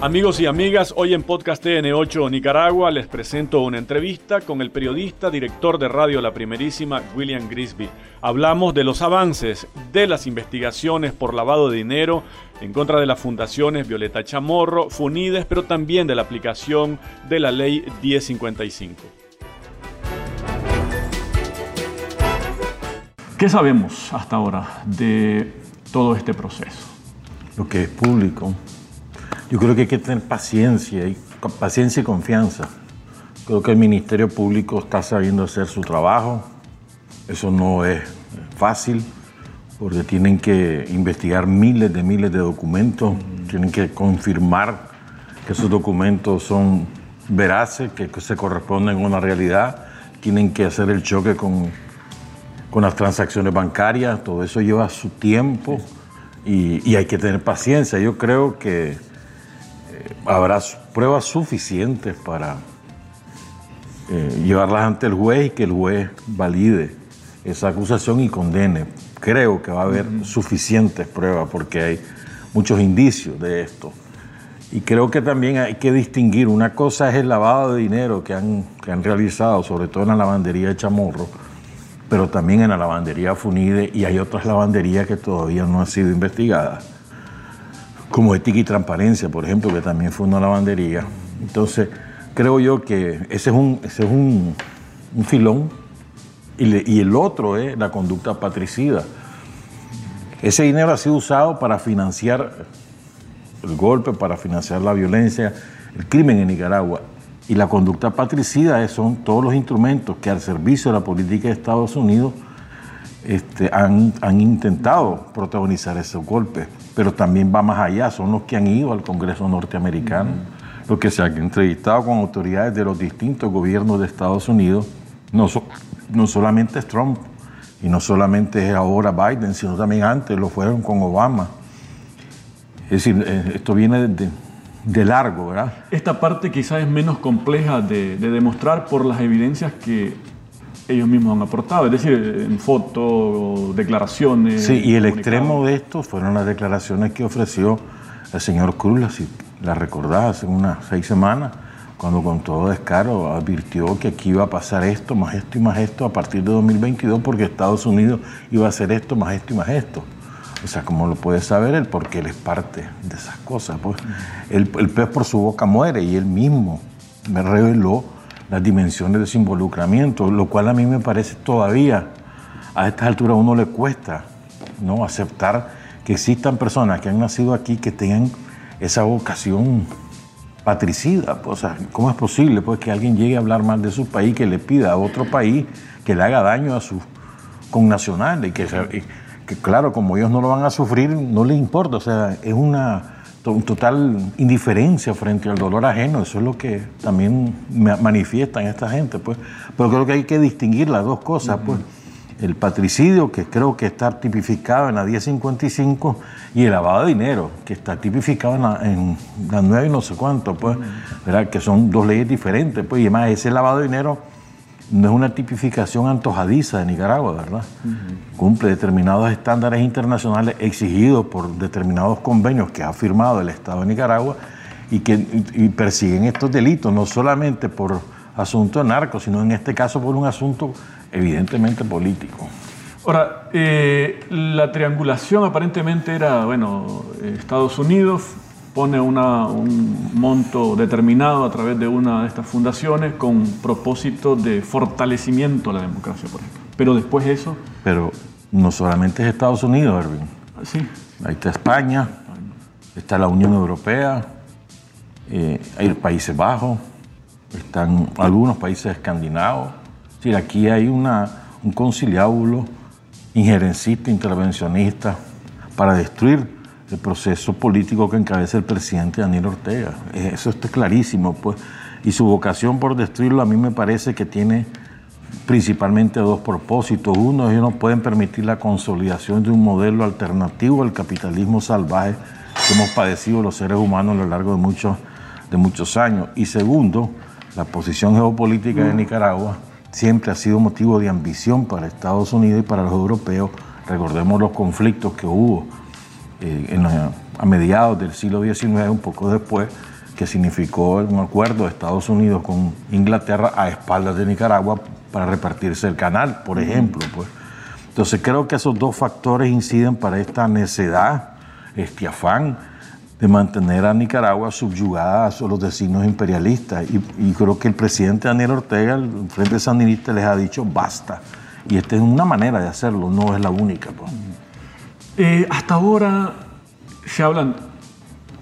Amigos y amigas, hoy en Podcast TN8 Nicaragua les presento una entrevista con el periodista, director de radio La Primerísima, William Grisby. Hablamos de los avances de las investigaciones por lavado de dinero en contra de las fundaciones Violeta Chamorro, Funides, pero también de la aplicación de la ley 1055. ¿Qué sabemos hasta ahora de todo este proceso? Lo que es público yo creo que hay que tener paciencia y paciencia y confianza. Creo que el Ministerio Público está sabiendo hacer su trabajo. Eso no es fácil porque tienen que investigar miles de miles de documentos, tienen que confirmar que esos documentos son veraces, que se corresponden a una realidad, tienen que hacer el choque con, con las transacciones bancarias, todo eso lleva su tiempo y, y hay que tener paciencia. Yo creo que habrá pruebas suficientes para eh, llevarlas ante el juez y que el juez valide esa acusación y condene. Creo que va a haber suficientes pruebas porque hay muchos indicios de esto. Y creo que también hay que distinguir, una cosa es el lavado de dinero que han, que han realizado, sobre todo en la lavandería de Chamorro, pero también en la lavandería Funide y hay otras lavanderías que todavía no han sido investigadas como Ética y Transparencia, por ejemplo, que también fue una lavandería. Entonces, creo yo que ese es un, ese es un, filón y, el otro es la conducta patricida. Ese dinero ha sido usado para financiar el golpe, para financiar la violencia, el crimen en Nicaragua. Y la conducta patricida son todos los instrumentos que al servicio de la política de Estados Unidos este, han intentado protagonizar esos golpes pero también va más allá, son los que han ido al Congreso norteamericano, los que se han entrevistado con autoridades de los distintos gobiernos de Estados Unidos, no, no solamente es Trump y no solamente es ahora Biden, sino también antes lo fueron con Obama. Es decir, eh, esto viene de, largo, ¿verdad? Esta parte quizás es menos compleja de, de demostrar por las evidencias que ellos mismos han aportado, es decir, en fotos, declaraciones. Sí, y el extremo de esto fueron las declaraciones que ofreció el señor Cruz, si la recordás, hace unas seis semanas, cuando con todo descaro advirtió que aquí iba a pasar esto, más esto y más esto a partir de 2022, porque Estados Unidos iba a hacer esto, más esto y más esto. O sea, como lo puede saber él, porque él es parte de esas cosas. Pues el, el pez por su boca muere y él mismo me reveló las dimensiones de su involucramiento, lo cual a mí me parece todavía, a estas alturas a uno le cuesta ¿no? aceptar que existan personas que han nacido aquí que tengan esa vocación patricida. Pues, o sea, ¿cómo es posible pues, que alguien llegue a hablar mal de su país, que le pida a otro país que le haga daño a sus connacionales? Que, que claro, como ellos no lo van a sufrir, no les importa. O sea, es una total indiferencia frente al dolor ajeno, eso es lo que también manifiestan esta gente, pues. Pero creo que hay que distinguir las dos cosas, pues. El patricidio, que creo que está tipificado en la 1055, y el lavado de dinero, que está tipificado en la, en 9 y no sé cuánto, pues, que son dos leyes diferentes, pues, y además ese lavado de dinero no es una tipificación antojadiza de Nicaragua, ¿verdad? Cumple determinados estándares internacionales exigidos por determinados convenios que ha firmado el Estado de Nicaragua y que persiguen estos delitos, no solamente por asunto de narcos, sino en este caso por un asunto evidentemente político. Ahora, eh, la triangulación aparentemente era, bueno, Estados Unidos, pone un monto determinado a través de una de estas fundaciones con propósito de fortalecimiento de la democracia, por ejemplo. Pero después eso... Pero no solamente es Estados Unidos, Erwin. Sí. Ahí está España, está la Unión Europea, eh, hay Países Bajos, están algunos países escandinavos. Es aquí hay una, un conciliábulo injerencista, intervencionista, para destruir el proceso político que encabeza el presidente Daniel Ortega. Eh, eso está clarísimo, pues. Y su vocación por destruirlo a mí me parece que tiene principalmente dos propósitos. Uno, ellos no pueden permitir la consolidación de un modelo alternativo al capitalismo salvaje que hemos padecido los seres humanos a lo largo de muchos, de muchos años. Y segundo, la posición geopolítica de Nicaragua siempre ha sido motivo de ambición para Estados Unidos y para los europeos. Recordemos los conflictos que hubo eh, en a mediados del siglo XIX, un poco después, que significó un acuerdo de Estados Unidos con Inglaterra a espaldas de Nicaragua para repartirse el canal, por ejemplo. Pues. Entonces creo que esos dos factores inciden para esta necedad, este afán de mantener a Nicaragua subyugada a los designios imperialistas. Y, creo que el presidente Daniel Ortega, el Frente Sandinista, les ha dicho basta. Y esta es una manera de hacerlo, no es la única. Pues. Eh, hasta ahora se hablan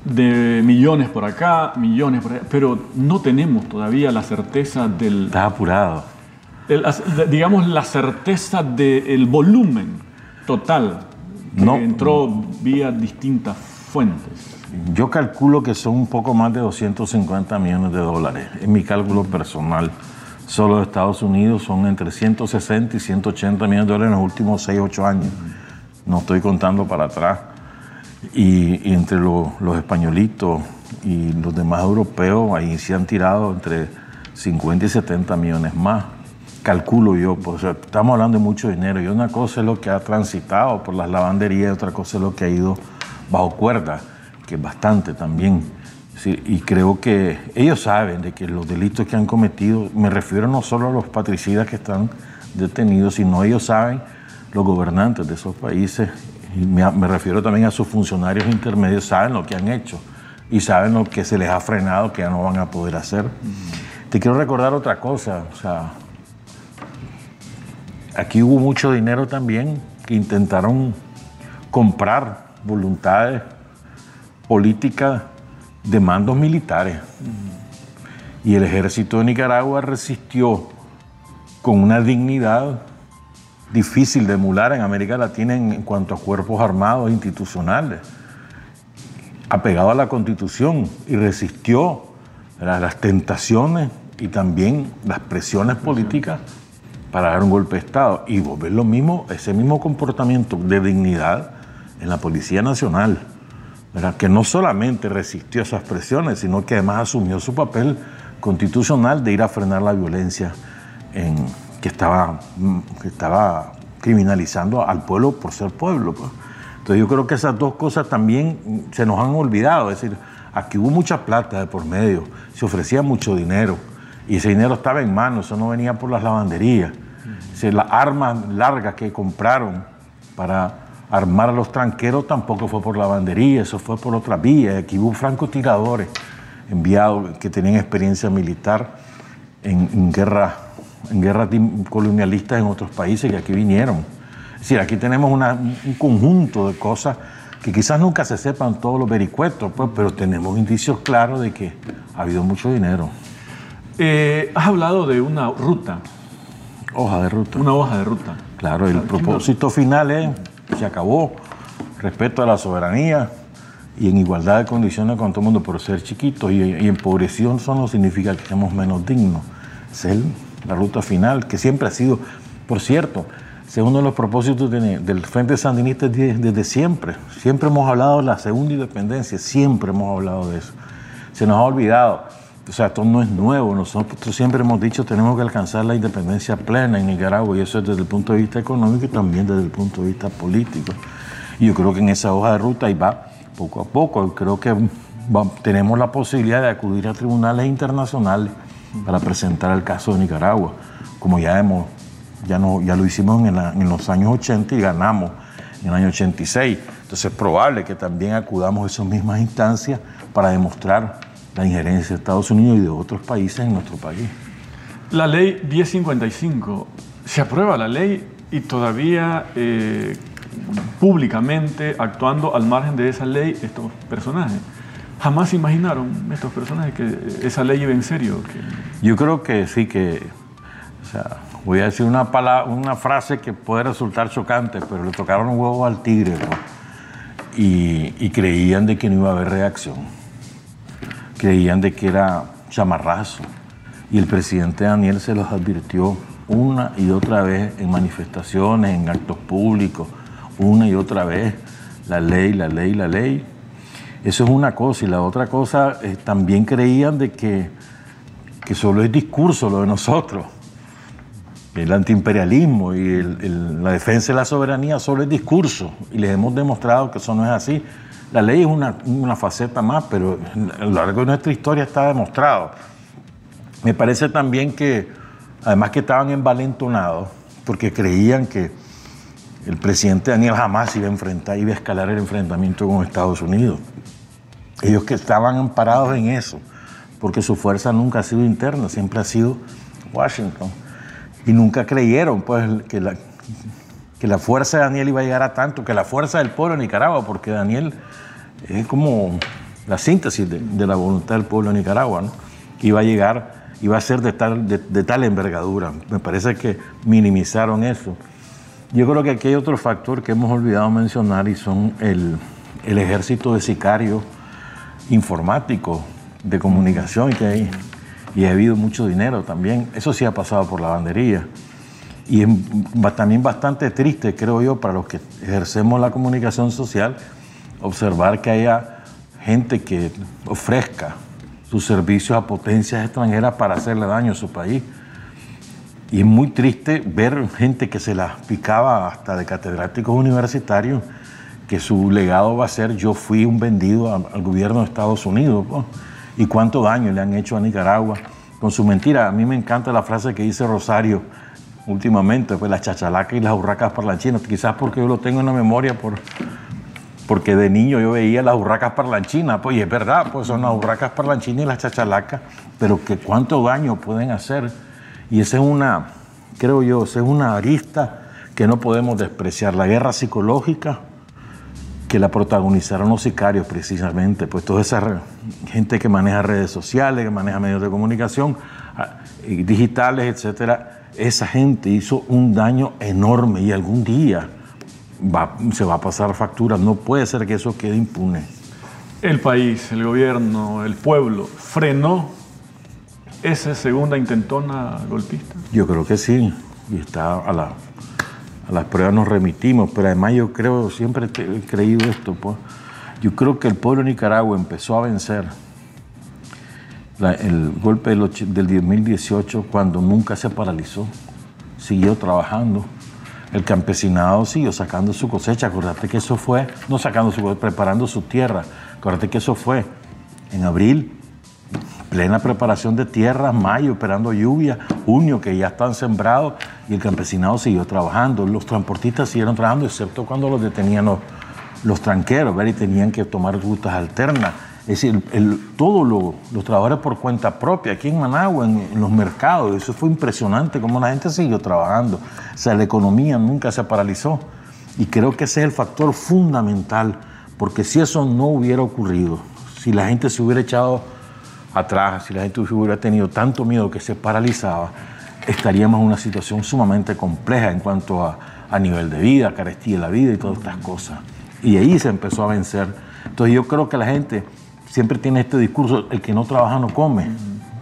de millones por acá, millones por allá, pero no tenemos todavía la certeza del... Está apurado. digamos, la certeza del volumen total que entró vía distintas fuentes. Yo calculo que son un poco más de 250 millones de dólares. En mi cálculo personal, solo de Estados Unidos son entre 160 y 180 millones de dólares en los últimos 6, 8 años. No estoy contando para atrás. Y, entre los españolitos y los demás europeos, ahí se han tirado entre 50 y 70 millones más. Calculo yo, pues, estamos hablando de mucho dinero. Y una cosa es lo que ha transitado por las lavanderías, otra cosa es lo que ha ido bajo cuerda, que es bastante también. y creo que ellos saben de que los delitos que han cometido, me refiero no solo a los patricidas que están detenidos, sino ellos saben, los gobernantes de esos países y me, refiero también a sus funcionarios intermedios, saben lo que han hecho y saben lo que se les ha frenado, que ya no van a poder hacer. Te quiero recordar otra cosa, o sea, aquí hubo mucho dinero también que intentaron comprar voluntades políticas de mandos militares. Y el ejército de Nicaragua resistió con una dignidad difícil de emular en América Latina en, cuanto a cuerpos armados institucionales, apegado a la constitución y resistió las tentaciones y también las presiones políticas para dar un golpe de Estado. Y vos ves lo mismo, ese mismo comportamiento de dignidad en la Policía Nacional, que no solamente resistió esas presiones, sino que además asumió su papel constitucional de ir a frenar la violencia en, que estaba, que estaba criminalizando al pueblo por ser pueblo. Pues. Entonces yo creo que esas dos cosas también se nos han olvidado. Es decir, aquí hubo mucha plata de por medio, se ofrecía mucho dinero y ese dinero estaba en manos, eso no venía por las lavanderías. las armas largas que compraron para armar a los tranqueros tampoco fue por lavandería, eso fue por otra vía. Aquí hubo francotiradores enviados que tenían experiencia militar en, en guerra en guerras colonialistas en otros países que aquí vinieron. Es decir, aquí tenemos un conjunto de cosas que quizás nunca se sepan todos los vericuetos, pues, pero tenemos indicios claros de que ha habido mucho dinero. Eh, has hablado de una ruta. Hoja de ruta. Una hoja de ruta. Claro, el propósito final es, se acabó, respeto a la soberanía y en igualdad de condiciones con todo el mundo, por ser chiquitos y, y empobrecidos eso no significa que seamos menos dignos. Ser la ruta final, que siempre ha sido, por cierto, es uno de los propósitos del Frente Sandinista desde, siempre. Siempre hemos hablado de la segunda independencia, siempre hemos hablado de eso. Se nos ha olvidado. O sea, esto no es nuevo. Nosotros siempre hemos dicho tenemos que alcanzar la independencia plena en Nicaragua y eso es desde el punto de vista económico y también desde el punto de vista político. Y yo creo que en esa hoja de ruta ahí va poco a poco. Creo que tenemos la posibilidad de acudir a tribunales internacionales para presentar el caso de Nicaragua, como ya hemos, ya, no, ya lo hicimos en, los años 80 y ganamos en el año 86. Entonces es probable que también acudamos a esas mismas instancias para demostrar la injerencia de Estados Unidos y de otros países en nuestro país. La ley 1055, se aprueba la ley y todavía eh, públicamente actuando al margen de esa ley estos personajes jamás imaginaron estos personajes que esa ley iba en serio. Yo creo que sí que, o sea, voy a decir una, palabra, una frase que puede resultar chocante, pero le tocaron un huevo al tigre, y, y, creían de que no iba a haber reacción. Creían de que era chamarrazo. Y el presidente Daniel se los advirtió una y otra vez en manifestaciones, en actos públicos, una y otra vez, la ley, la ley, la ley eso es una cosa. Y la otra cosa, eh, también creían de que, que solo es discurso lo de nosotros. El antiimperialismo y la defensa de la soberanía solo es discurso. Y les hemos demostrado que eso no es así. La ley es una, una faceta más, pero a lo largo de nuestra historia está demostrado. Me parece también que, además que estaban envalentonados, porque creían que el presidente Daniel jamás iba a enfrentar, iba a escalar el enfrentamiento con Estados Unidos. Ellos que estaban amparados en eso, porque su fuerza nunca ha sido interna, siempre ha sido Washington. Y nunca creyeron pues, que, la, que la fuerza de Daniel iba a llegar a tanto, que la fuerza del pueblo de Nicaragua, porque Daniel es como la síntesis de, la voluntad del pueblo de Nicaragua, ¿no? iba a llegar, iba a ser de tal, de tal envergadura. Me parece que minimizaron eso. Yo creo que aquí hay otro factor que hemos olvidado mencionar y son el, el ejército de sicarios informático de comunicación que hay, y ha habido mucho dinero también. Eso sí ha pasado por la bandería. Y es también bastante triste, creo yo, para los que ejercemos la comunicación social, observar que haya gente que ofrezca sus servicios a potencias extranjeras para hacerle daño a su país. Y es muy triste ver gente que se la picaba hasta de catedráticos universitarios que su legado va a ser yo fui un vendido al gobierno de Estados Unidos. ¿Y cuánto daño le han hecho a Nicaragua con su mentira? A mí me encanta la frase que dice Rosario últimamente, pues las chachalacas y las urracas parlanchinas, quizás porque yo lo tengo en la memoria por, porque de niño yo veía las urracas parlanchinas, pues y es verdad, pues son las urracas parlanchinas y las chachalacas, pero que cuánto daño pueden hacer. Y esa es una, creo yo, esa es una arista que no podemos despreciar, la guerra psicológica que la protagonizaron los sicarios precisamente, pues toda esa gente que maneja redes sociales, que maneja medios de comunicación ah, digitales, etcétera, esa gente hizo un daño enorme y algún día se va a pasar factura. No puede ser que eso quede impune. El país, el gobierno, el pueblo frenó esa segunda intentona golpista. Yo creo que sí, y está a la a las pruebas nos remitimos, pero además yo creo, siempre he creído esto, pues, yo creo que el pueblo de Nicaragua empezó a vencer el golpe del, del 2018 cuando nunca se paralizó, siguió trabajando. El campesinado siguió sacando su cosecha, acuérdate que eso fue, no sacando su cosecha, preparando su tierra, acuérdate que eso fue en abril, plena preparación de tierra, mayo, esperando lluvia, junio, que ya están sembrados, y el campesinado siguió trabajando. Los transportistas siguieron trabajando, excepto cuando los detenían los, tranqueros, ¿ver? y tenían que tomar rutas alternas. Es decir, todos los trabajadores por cuenta propia, aquí en Managua, en, los mercados, eso fue impresionante, cómo la gente siguió trabajando. O sea, la economía nunca se paralizó. Y creo que ese es el factor fundamental, porque si eso no hubiera ocurrido, si la gente se hubiera echado atrás, si la gente hubiera tenido tanto miedo que se paralizaba, estaríamos en una situación sumamente compleja en cuanto a, nivel de vida, carestía de la vida y todas estas cosas. Y ahí se empezó a vencer. Entonces yo creo que la gente siempre tiene este discurso, el que no trabaja no come.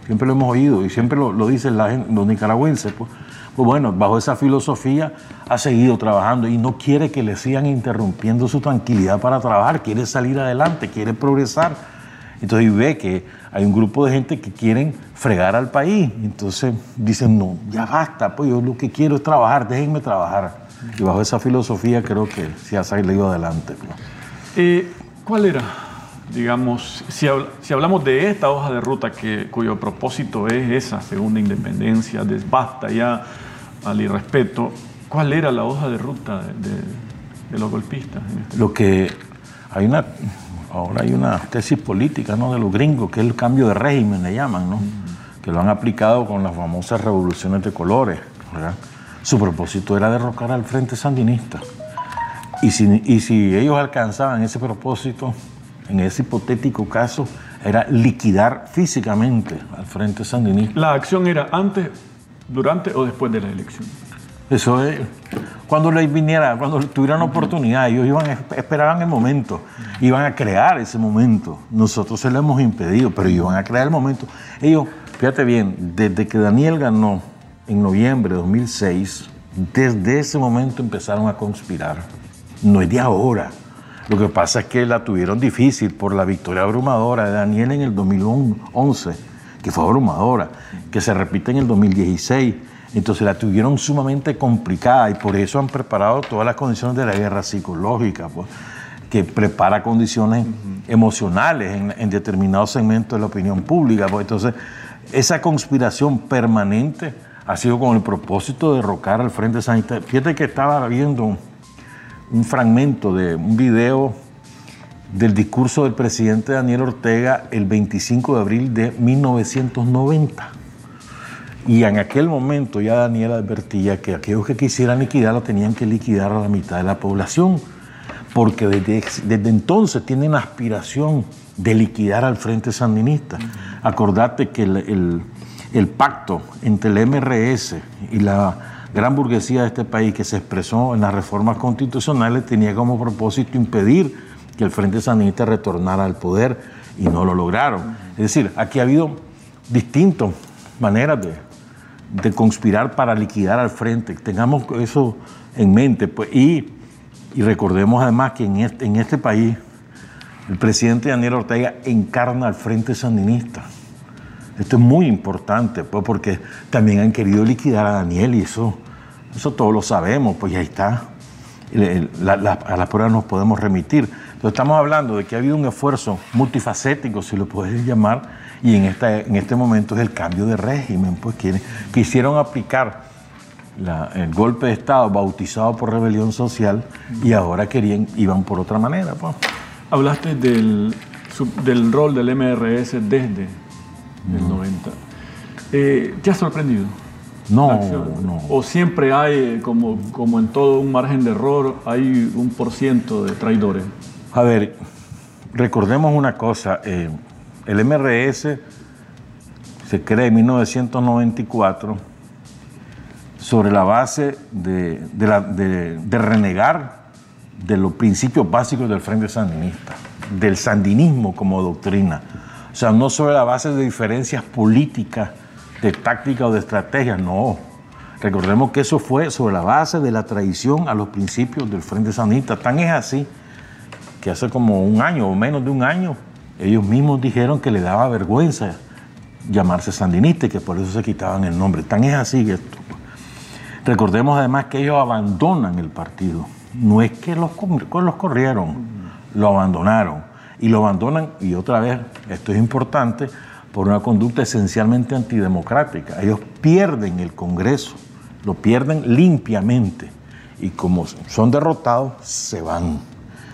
Siempre lo hemos oído y siempre lo, lo dicen la los nicaragüenses. Pues. pues bueno, bajo esa filosofía ha seguido trabajando y no quiere que le sigan interrumpiendo su tranquilidad para trabajar, quiere salir adelante, quiere progresar entonces ve que hay un grupo de gente que quieren fregar al país. Entonces dicen, no, ya basta, pues yo lo que quiero es trabajar, déjenme trabajar. Y bajo esa filosofía creo que se ha salido adelante. Eh, ¿Cuál era, digamos, si, hablamos de esta hoja de ruta que, cuyo propósito es esa segunda independencia, desbasta ya al irrespeto, ¿cuál era la hoja de ruta de, los golpistas? Este lo que hay una ahora hay una tesis política ¿no? de los gringos, que es el cambio de régimen, le llaman, ¿no? que lo han aplicado con las famosas revoluciones de colores. Su propósito era derrocar al Frente Sandinista. Y si, y si ellos alcanzaban ese propósito, en ese hipotético caso, era liquidar físicamente al Frente Sandinista. ¿La acción era antes, durante o después de la elección? Eso es, cuando les viniera, cuando tuvieran oportunidad, ellos iban, esperaban el momento, iban a crear ese momento. Nosotros se lo hemos impedido, pero iban a crear el momento. Ellos, fíjate bien, desde que Daniel ganó en noviembre de 2006, desde ese momento empezaron a conspirar. No es de ahora. Lo que pasa es que la tuvieron difícil por la victoria abrumadora de Daniel en el 2011, que fue abrumadora, que se repite en el 2016 entonces la tuvieron sumamente complicada y por eso han preparado todas las condiciones de la guerra psicológica, pues, que prepara condiciones emocionales en, en, determinados segmentos de la opinión pública. Pues entonces, esa conspiración permanente ha sido con el propósito de derrocar al Frente Sanitario. Fíjate que estaba viendo un fragmento de un video del discurso del presidente Daniel Ortega el 25 de abril de 1990. Y en aquel momento ya Daniel advertía que aquellos que quisieran liquidarlo tenían que liquidar a la mitad de la población, porque desde, desde entonces tienen aspiración de liquidar al Frente Sandinista. Acordate que el, el, el pacto entre el MRS y la gran burguesía de este país que se expresó en las reformas constitucionales tenía como propósito impedir que el Frente Sandinista retornara al poder y no lo lograron. Es decir, aquí ha habido distintas maneras de, de conspirar para liquidar al frente. Tengamos eso en mente. Pues, y, y recordemos además que en este, en este país el presidente Daniel Ortega encarna al Frente Sandinista. Esto es muy importante, pues, porque también han querido liquidar a Daniel y eso, eso todos lo sabemos, pues ahí está. La, la, a las pruebas nos podemos remitir. Entonces estamos hablando de que ha habido un esfuerzo multifacético, si lo puedes llamar, y en, esta, en este momento es el cambio de régimen, pues que, quisieron aplicar la, el golpe de Estado bautizado por rebelión social y ahora querían, iban por otra manera. Pues. Hablaste del, del rol del MRS desde el 90. Eh, ¿Te ha sorprendido? No, no. ¿O siempre hay, como, como en todo un margen de error, hay un por ciento de traidores? A ver, recordemos una cosa. Eh, el MRS se crea en 1994 sobre la base de, renegar de los principios básicos del Frente Sandinista, del sandinismo como doctrina. O sea, no sobre la base de diferencias políticas, de táctica o de estrategia, no. Recordemos que eso fue sobre la base de la traición a los principios del Frente Sandinista. Tan es así que hace como un año o menos de un año ellos mismos dijeron que le daba vergüenza llamarse sandinista y que por eso se quitaban el nombre. Tan es así esto. Recordemos además que ellos abandonan el partido. No es que los, los corrieron, lo abandonaron. Y lo abandonan, y otra vez, esto es importante, por una conducta esencialmente antidemocrática. Ellos pierden el Congreso, lo pierden limpiamente. Y como son derrotados, se van.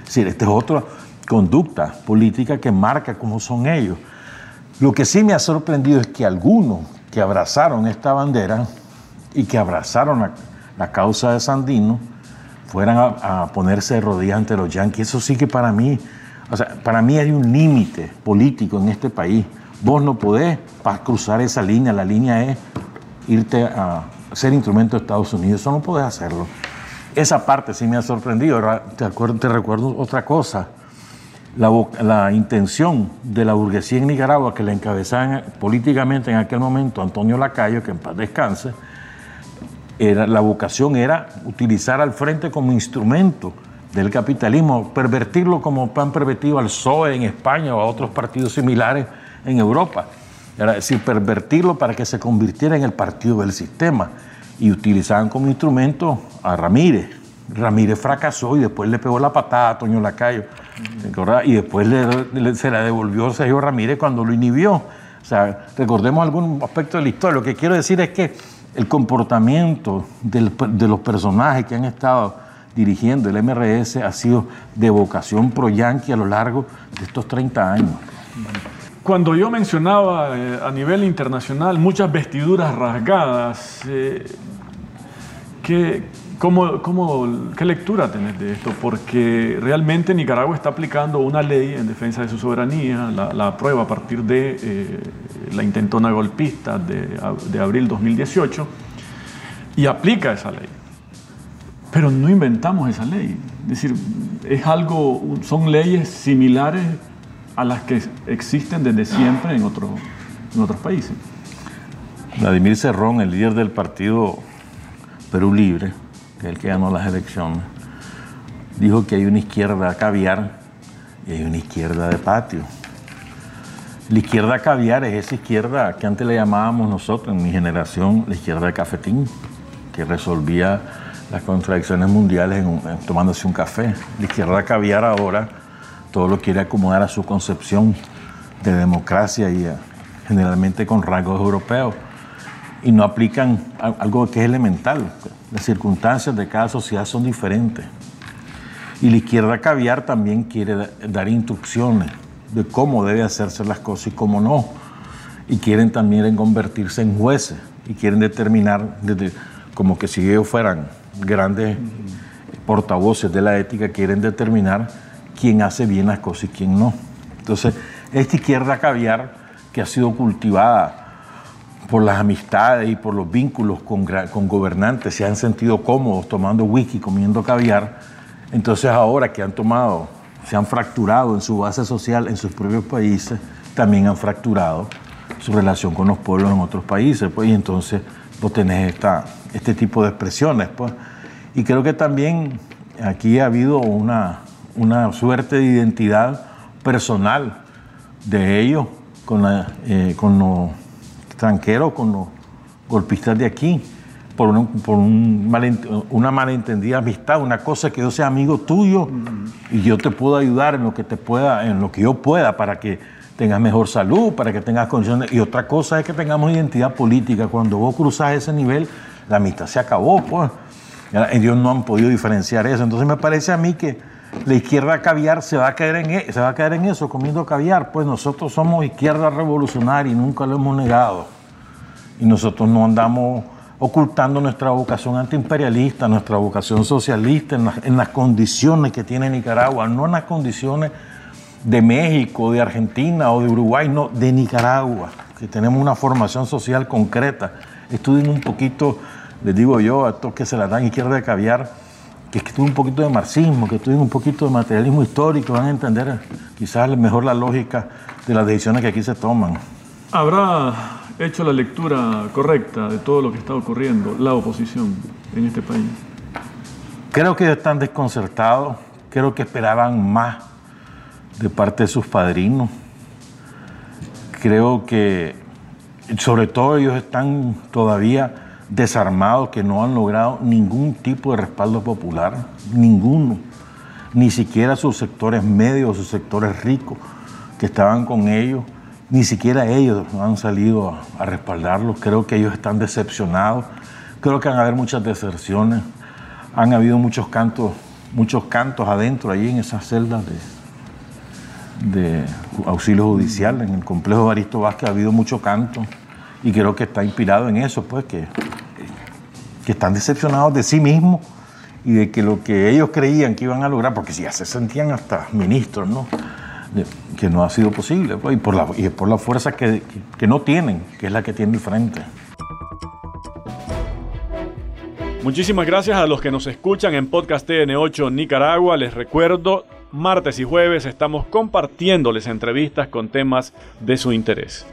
Es decir, este es otro conducta política que marca cómo son ellos. Lo que sí me ha sorprendido es que algunos que abrazaron esta bandera y que abrazaron la, causa de Sandino fueran a, a, ponerse de rodillas ante los yanquis. Eso sí que para mí, o sea, para mí hay un límite político en este país. Vos no podés cruzar esa línea, la línea es irte a ser instrumento de Estados Unidos, eso no podés hacerlo. Esa parte sí me ha sorprendido. Te, acuerdo, te recuerdo otra cosa la, intención de la burguesía en Nicaragua, que la encabezaban políticamente en aquel momento Antonio Lacayo, que en paz descanse, era, la vocación era utilizar al frente como instrumento del capitalismo, pervertirlo como han pervertido al PSOE en España o a otros partidos similares en Europa. Era decir, pervertirlo para que se convirtiera en el partido del sistema. Y utilizaban como instrumento a Ramírez. Ramírez fracasó y después le pegó la patada a Antonio Lacayo. Y después se la devolvió Sergio Ramírez cuando lo inhibió. O sea, recordemos algún aspecto de la historia. Lo que quiero decir es que el comportamiento de los personajes que han estado dirigiendo el MRS ha sido de vocación pro-yanqui a lo largo de estos 30 años. Cuando yo mencionaba eh, a nivel internacional muchas vestiduras rasgadas, eh, ¿qué, ¿Cómo, ¿Qué lectura tenés de esto? Porque realmente Nicaragua está aplicando una ley en defensa de su soberanía, la, la aprueba a partir de eh, la intentona golpista de, abril 2018 y aplica esa ley. Pero no inventamos esa ley. Es decir, es algo, son leyes similares a las que existen desde siempre en, en otros países. Vladimir Cerrón, el líder del partido Perú Libre, el que ganó las elecciones, dijo que hay una izquierda caviar y hay una izquierda de patio. La izquierda caviar es esa izquierda que antes le llamábamos nosotros, en mi generación, la izquierda de cafetín, que resolvía las contradicciones mundiales tomándose un café. La izquierda caviar ahora todo lo quiere acomodar a su concepción de democracia y eh, generalmente con rasgos europeos y no aplican algo que es elemental. Las circunstancias de cada sociedad son diferentes. Y la izquierda caviar también quiere dar instrucciones de cómo debe hacerse las cosas y cómo no. Y quieren también convertirse en jueces y quieren determinar, como que si ellos fueran grandes portavoces de la ética, quieren determinar quién hace bien las cosas y quién no. Entonces, esta izquierda caviar que ha sido cultivada por las amistades y por los vínculos con, con gobernantes, se han sentido cómodos tomando whisky, comiendo caviar, entonces ahora que han tomado, se han fracturado en su base social en sus propios países, también han fracturado su relación con los pueblos en otros países, pues, y entonces vos tenés esta, este tipo de expresiones, pues. Y creo que también aquí ha habido una, una suerte de identidad personal de ellos con, eh, con los extranjeros, con los golpistas de aquí, por, por un una malentendida amistad, una cosa que yo sea amigo tuyo y yo te puedo ayudar en lo que te pueda, en lo que yo pueda para que tengas mejor salud, para que tengas condiciones. Y otra cosa es que tengamos identidad política. Cuando vos cruzas ese nivel, la amistad se acabó, pues. Ellos no han podido diferenciar eso. Entonces me parece a mí que la izquierda caviar se va a caer en, e, se va a caer en eso, comiendo caviar. Pues nosotros somos izquierda revolucionaria y nunca lo hemos negado. Y nosotros no andamos ocultando nuestra vocación antiimperialista, nuestra vocación socialista en, las condiciones que tiene Nicaragua, no en las condiciones de México, de Argentina o de Uruguay, no, de Nicaragua, que tenemos una formación social concreta. Estudien un poquito, les digo yo a estos que se la dan izquierda de caviar, que estudien un poquito de marxismo, que estudien un poquito de materialismo histórico, van a entender quizás mejor la lógica de las decisiones que aquí se toman. ¿Habrá hecho la lectura correcta de todo lo que está ocurriendo la oposición en este país? Creo que están desconcertados, creo que esperaban más de parte de sus padrinos. Creo que sobre todo ellos están todavía desarmados, que no han logrado ningún tipo de respaldo popular, ninguno, ni siquiera sus sectores medios, sus sectores ricos que estaban con ellos, ni siquiera ellos han salido a, respaldarlos. Creo que ellos están decepcionados. Creo que van a haber muchas deserciones. Han habido muchos cantos, muchos cantos adentro, ahí en esas celdas de, de auxilio judicial. En el complejo de Aristo Vázquez ha habido mucho canto y creo que está inspirado en eso, pues que, que están decepcionados de sí mismos y de que lo que ellos creían que iban a lograr, porque ya se sentían hasta ministros, ¿no? que no ha sido posible, pues, y, por la, y por la fuerza que, que no tienen, que es la que tiene el frente. Muchísimas gracias a los que nos escuchan en Podcast TN8 Nicaragua. Les recuerdo martes y jueves estamos compartiéndoles entrevistas con temas de su interés.